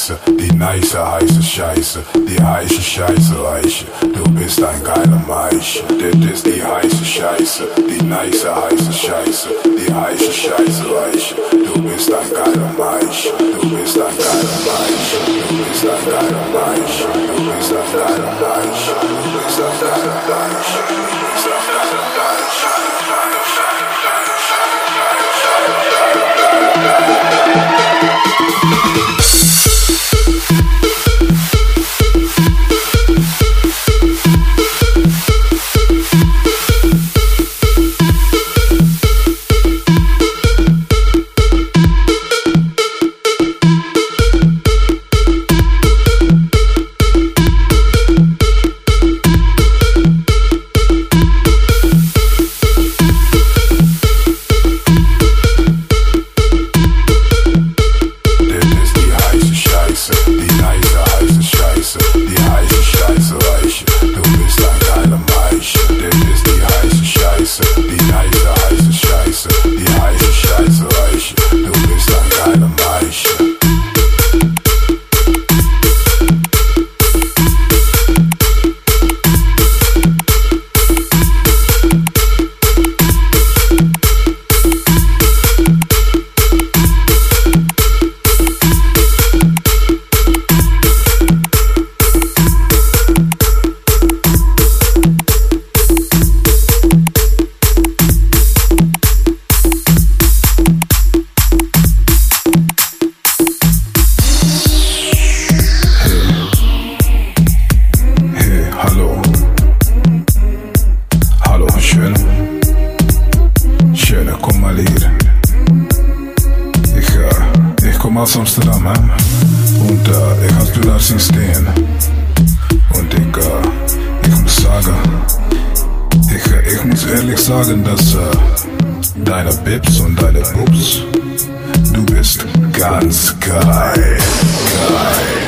Scheiße, die nice heiße Scheiße, die heiße Scheiße Leiche, du bist ein geiler Meiche. Das ist die heiße Scheiße, die nice heiße Scheiße, die heiße Scheiße Leiche, du bist ein geiler Meiche, du bist ein geiler Meiche, du bist ein geiler Meiche, du bist ein geiler Meiche, du bist ein geiler Meiche. Mann. Und da, ich hab du lass stehen. Und egal, ich muss sagen, ich, ich muss ehrlich sagen, dass uh, deine Bips und deine Bubs, du bist ganz geil, geil.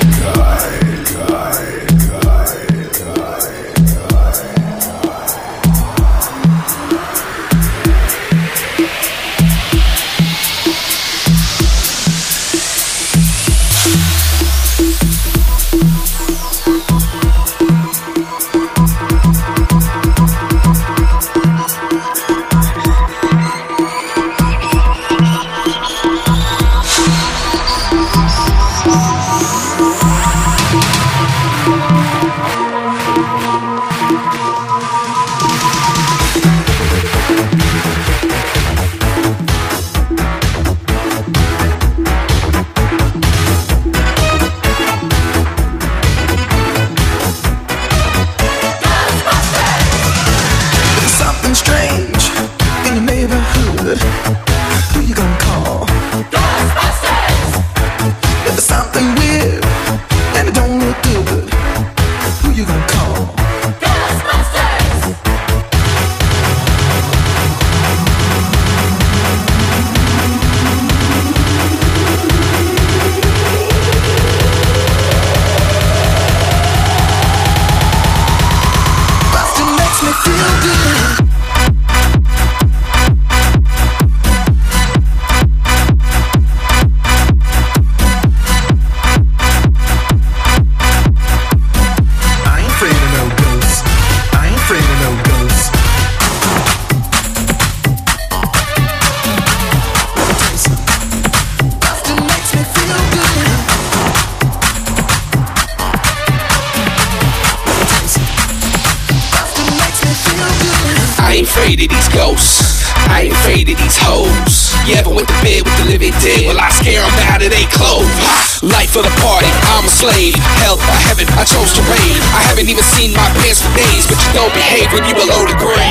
slave. Hell, I heaven, I chose to reign. I haven't even seen my pants for days, but you don't behave when you below the grade.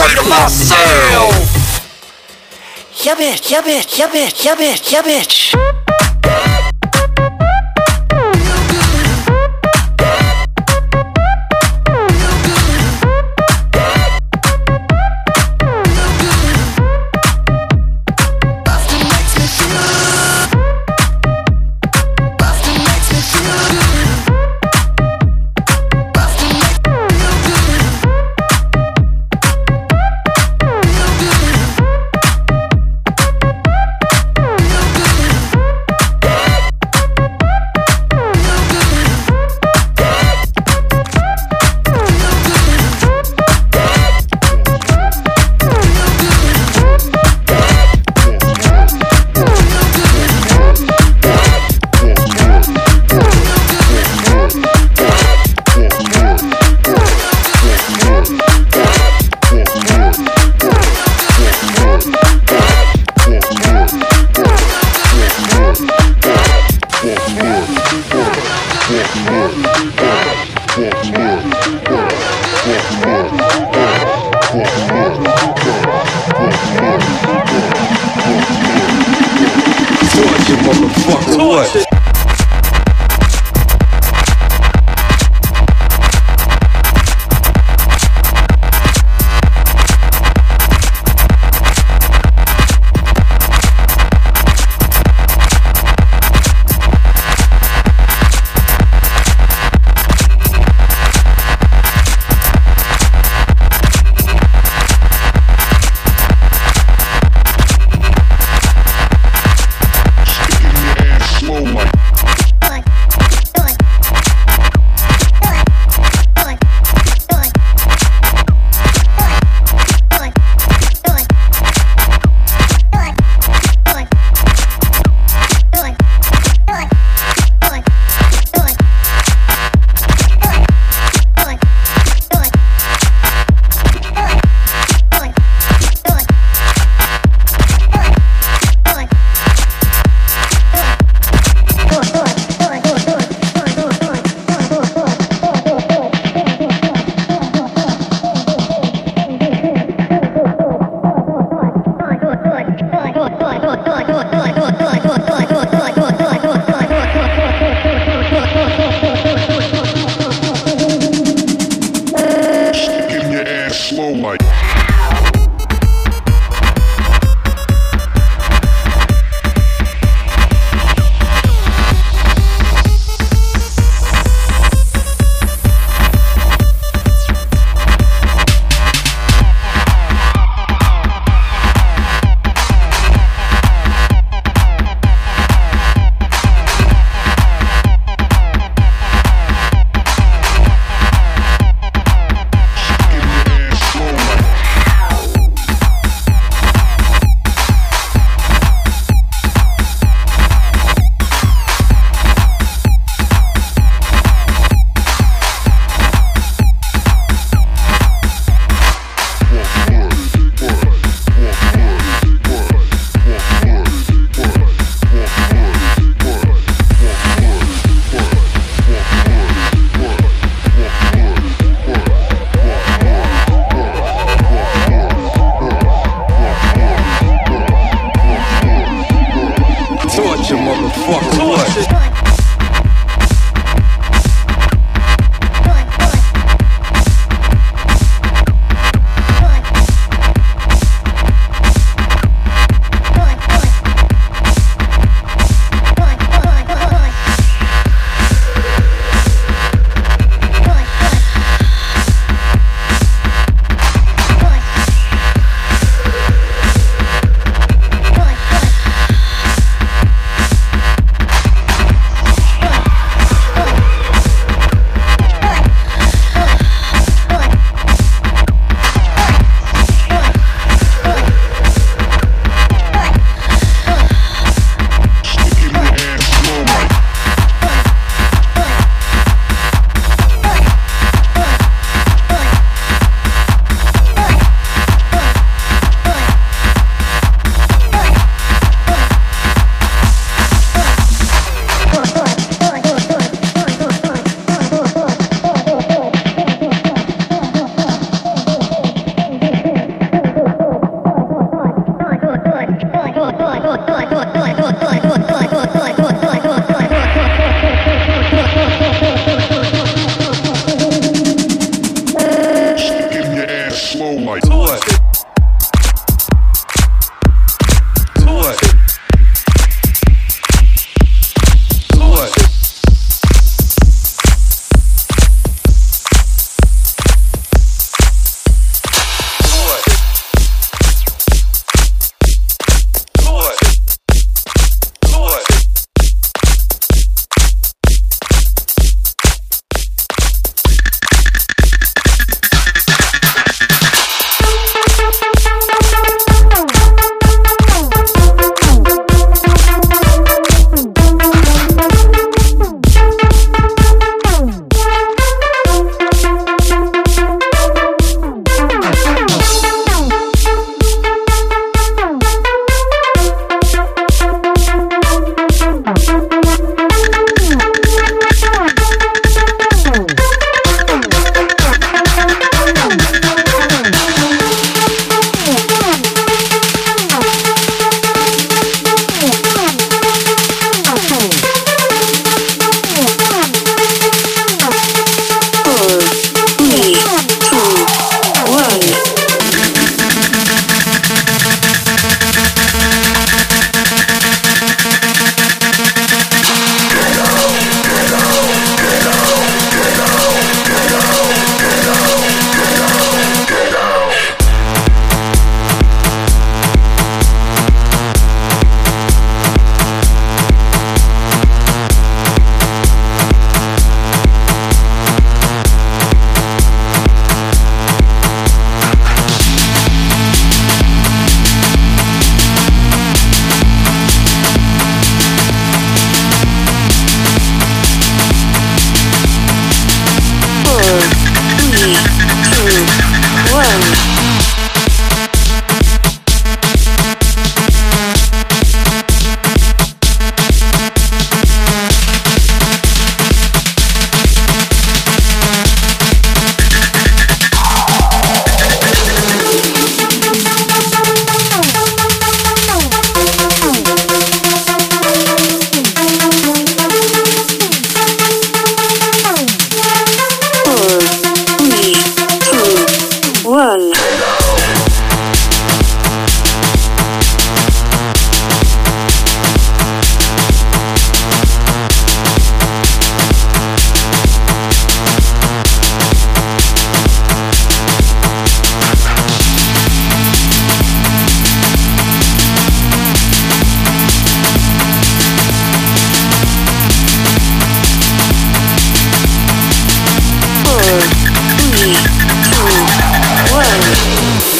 Quando nasceu! bitch, yabit, bitch, yabit, bitch Three, two, one.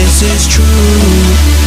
this is true.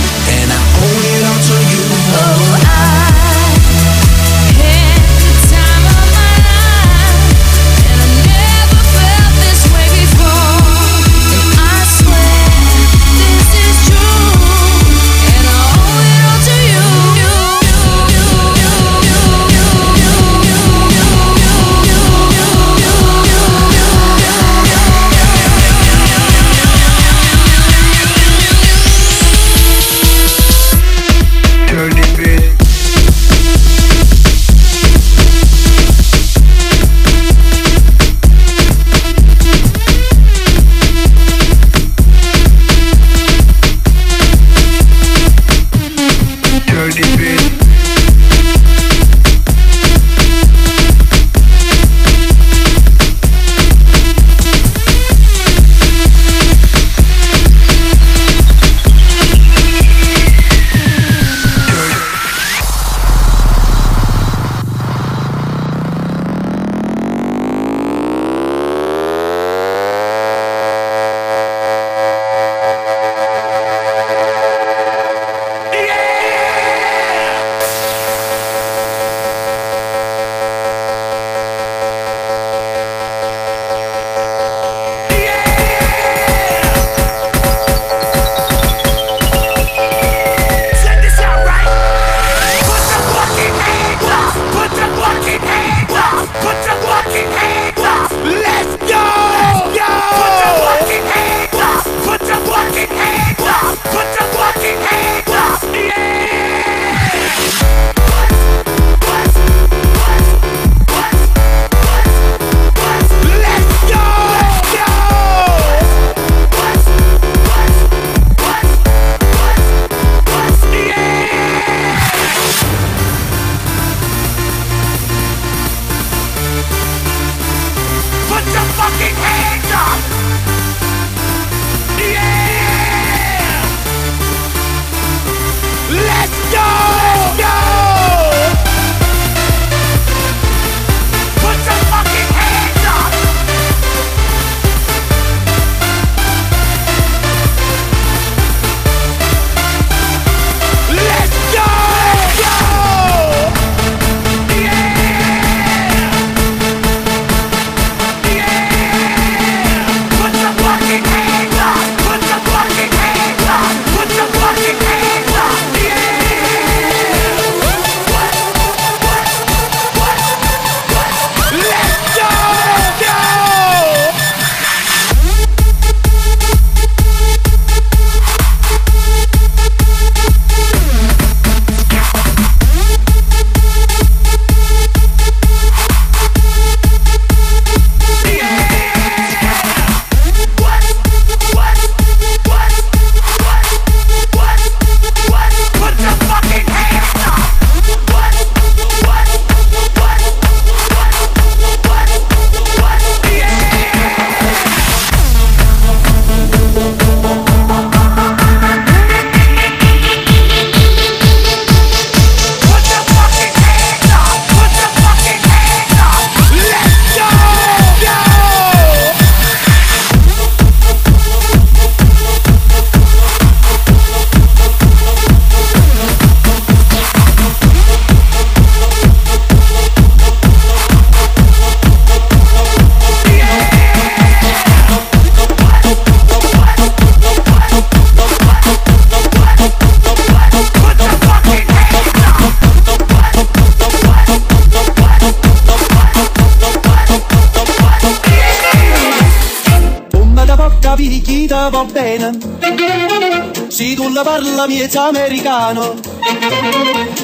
parla miez americano,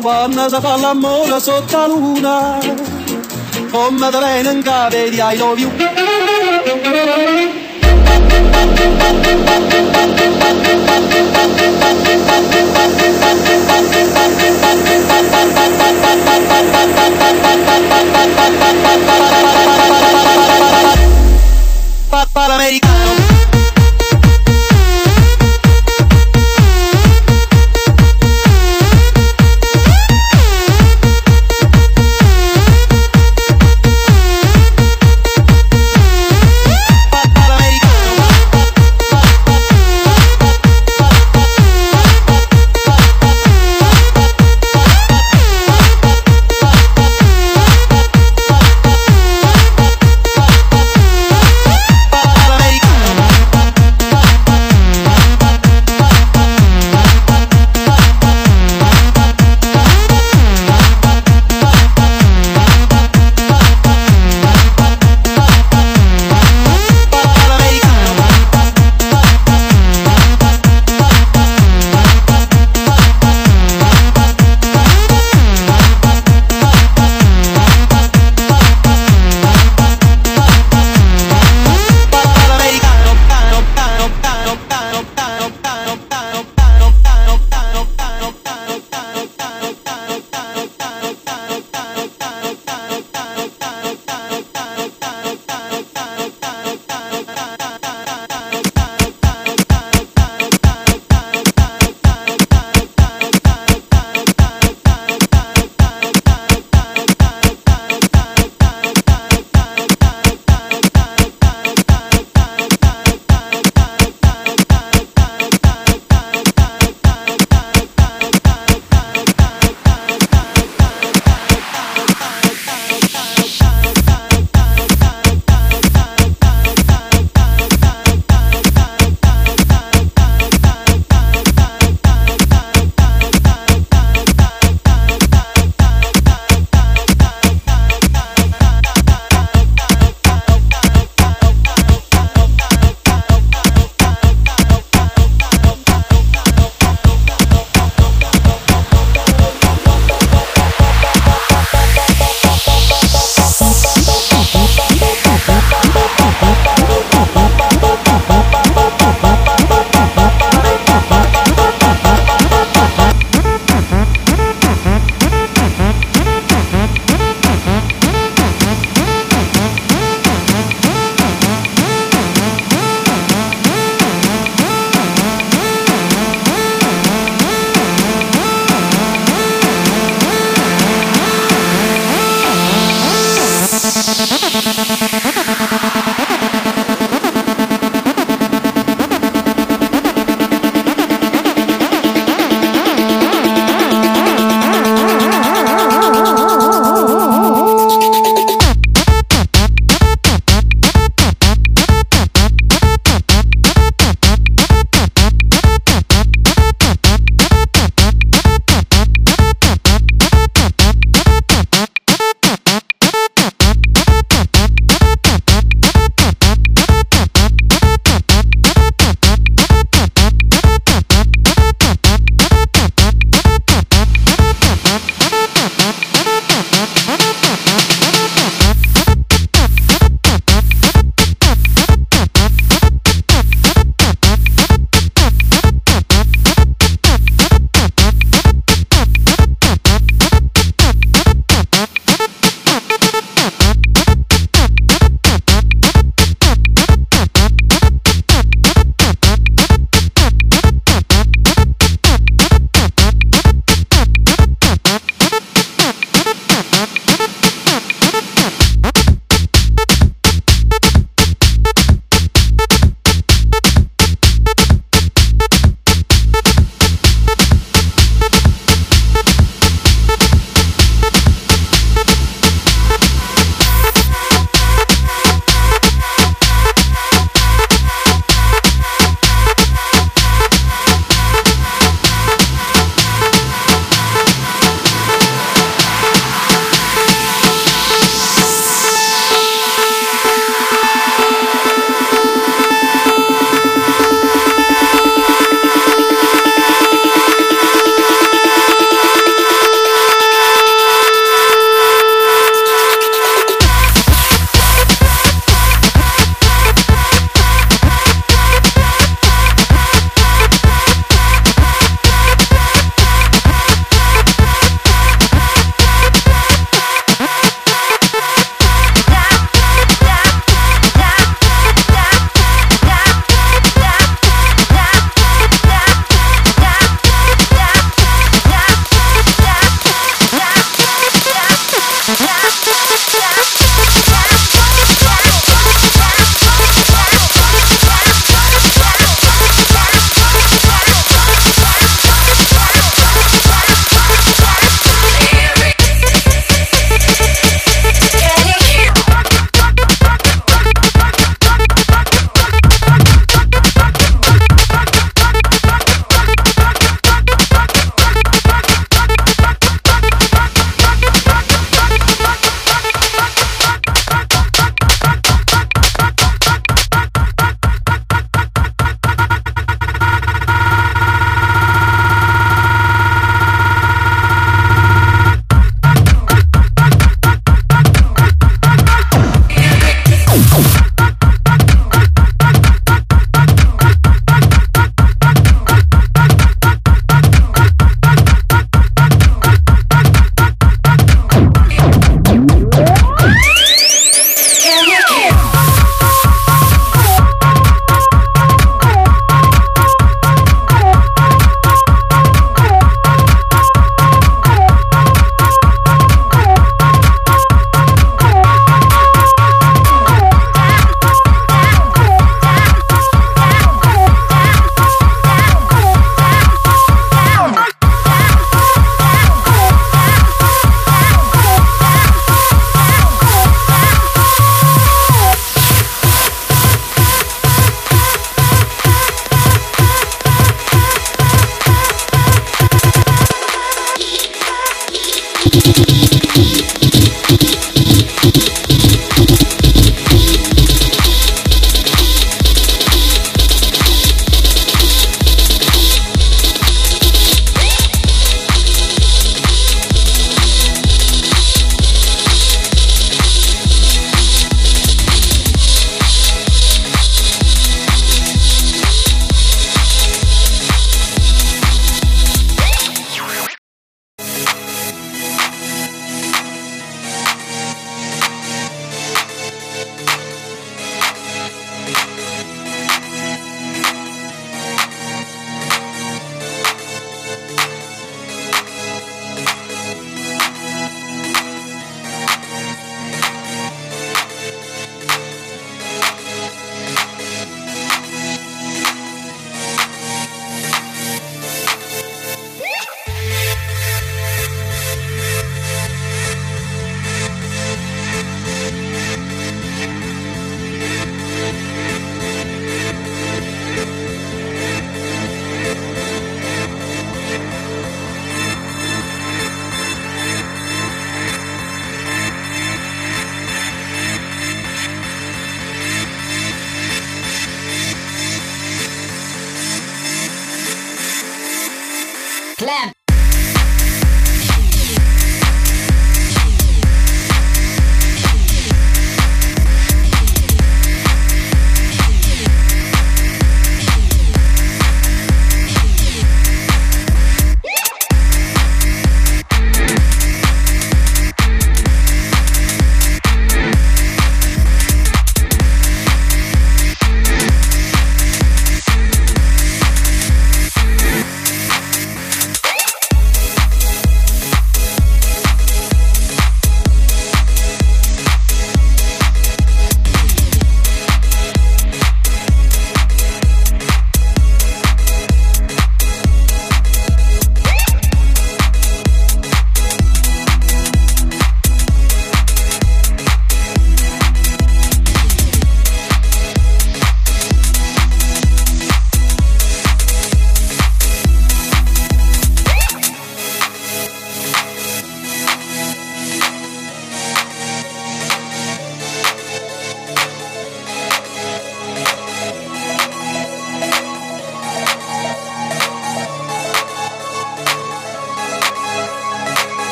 quando si fa l'amore sotto la luna, come te venen cave di I love Papa americano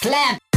Clap!